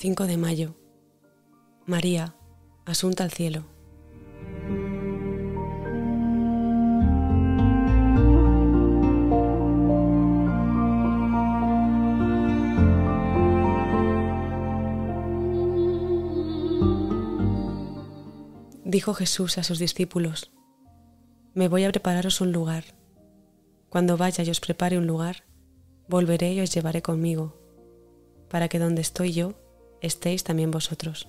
5 de mayo. María, asunta al cielo. Dijo Jesús a sus discípulos, Me voy a prepararos un lugar. Cuando vaya y os prepare un lugar, volveré y os llevaré conmigo, para que donde estoy yo, estéis también vosotros.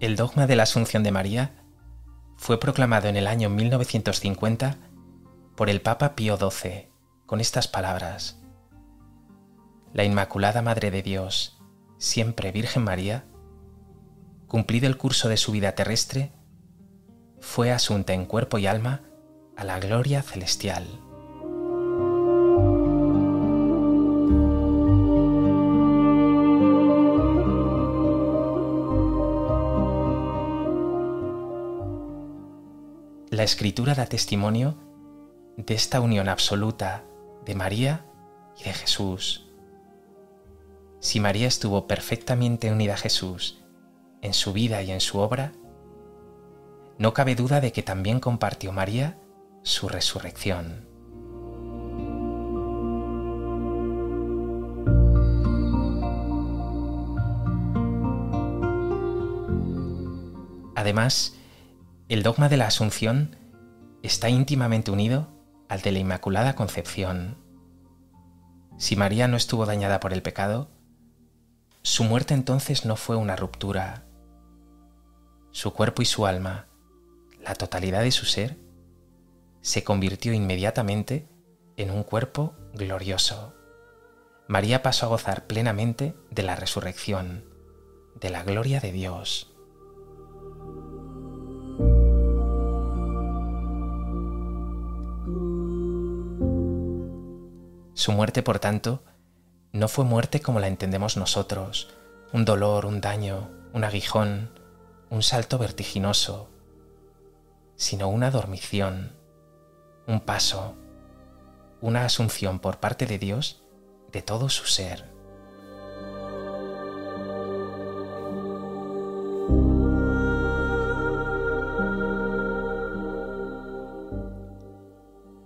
El dogma de la Asunción de María fue proclamado en el año 1950 por el Papa Pío XII con estas palabras. La Inmaculada Madre de Dios, siempre Virgen María, cumplido el curso de su vida terrestre, fue asunta en cuerpo y alma a la gloria celestial. La escritura da testimonio de esta unión absoluta de María y de Jesús. Si María estuvo perfectamente unida a Jesús en su vida y en su obra, no cabe duda de que también compartió María su resurrección. Además, el dogma de la Asunción está íntimamente unido al de la Inmaculada Concepción. Si María no estuvo dañada por el pecado, su muerte entonces no fue una ruptura. Su cuerpo y su alma, la totalidad de su ser, se convirtió inmediatamente en un cuerpo glorioso. María pasó a gozar plenamente de la resurrección, de la gloria de Dios. Su muerte, por tanto, no fue muerte como la entendemos nosotros, un dolor, un daño, un aguijón, un salto vertiginoso, sino una dormición, un paso, una asunción por parte de Dios de todo su ser.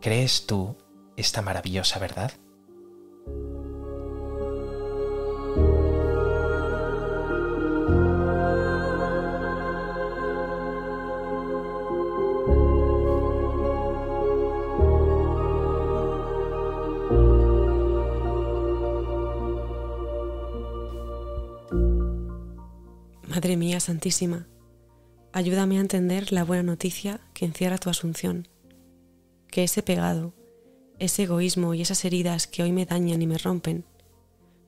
¿Crees tú esta maravillosa verdad? Madre mía Santísima, ayúdame a entender la buena noticia que encierra tu asunción, que ese pegado, ese egoísmo y esas heridas que hoy me dañan y me rompen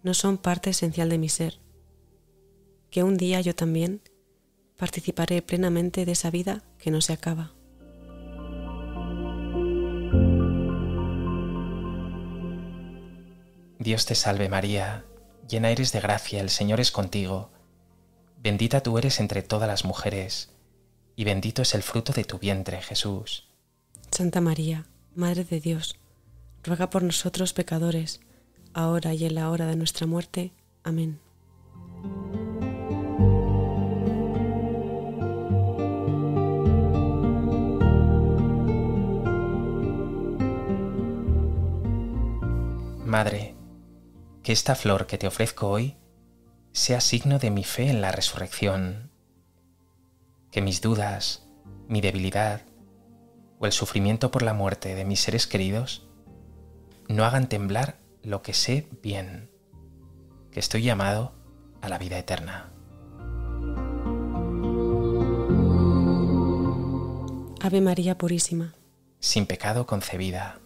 no son parte esencial de mi ser, que un día yo también participaré plenamente de esa vida que no se acaba. Dios te salve María, llena eres de gracia, el Señor es contigo Bendita tú eres entre todas las mujeres, y bendito es el fruto de tu vientre, Jesús. Santa María, Madre de Dios, ruega por nosotros pecadores, ahora y en la hora de nuestra muerte. Amén. Madre, que esta flor que te ofrezco hoy sea signo de mi fe en la resurrección. Que mis dudas, mi debilidad o el sufrimiento por la muerte de mis seres queridos no hagan temblar lo que sé bien, que estoy llamado a la vida eterna. Ave María Purísima. Sin pecado concebida.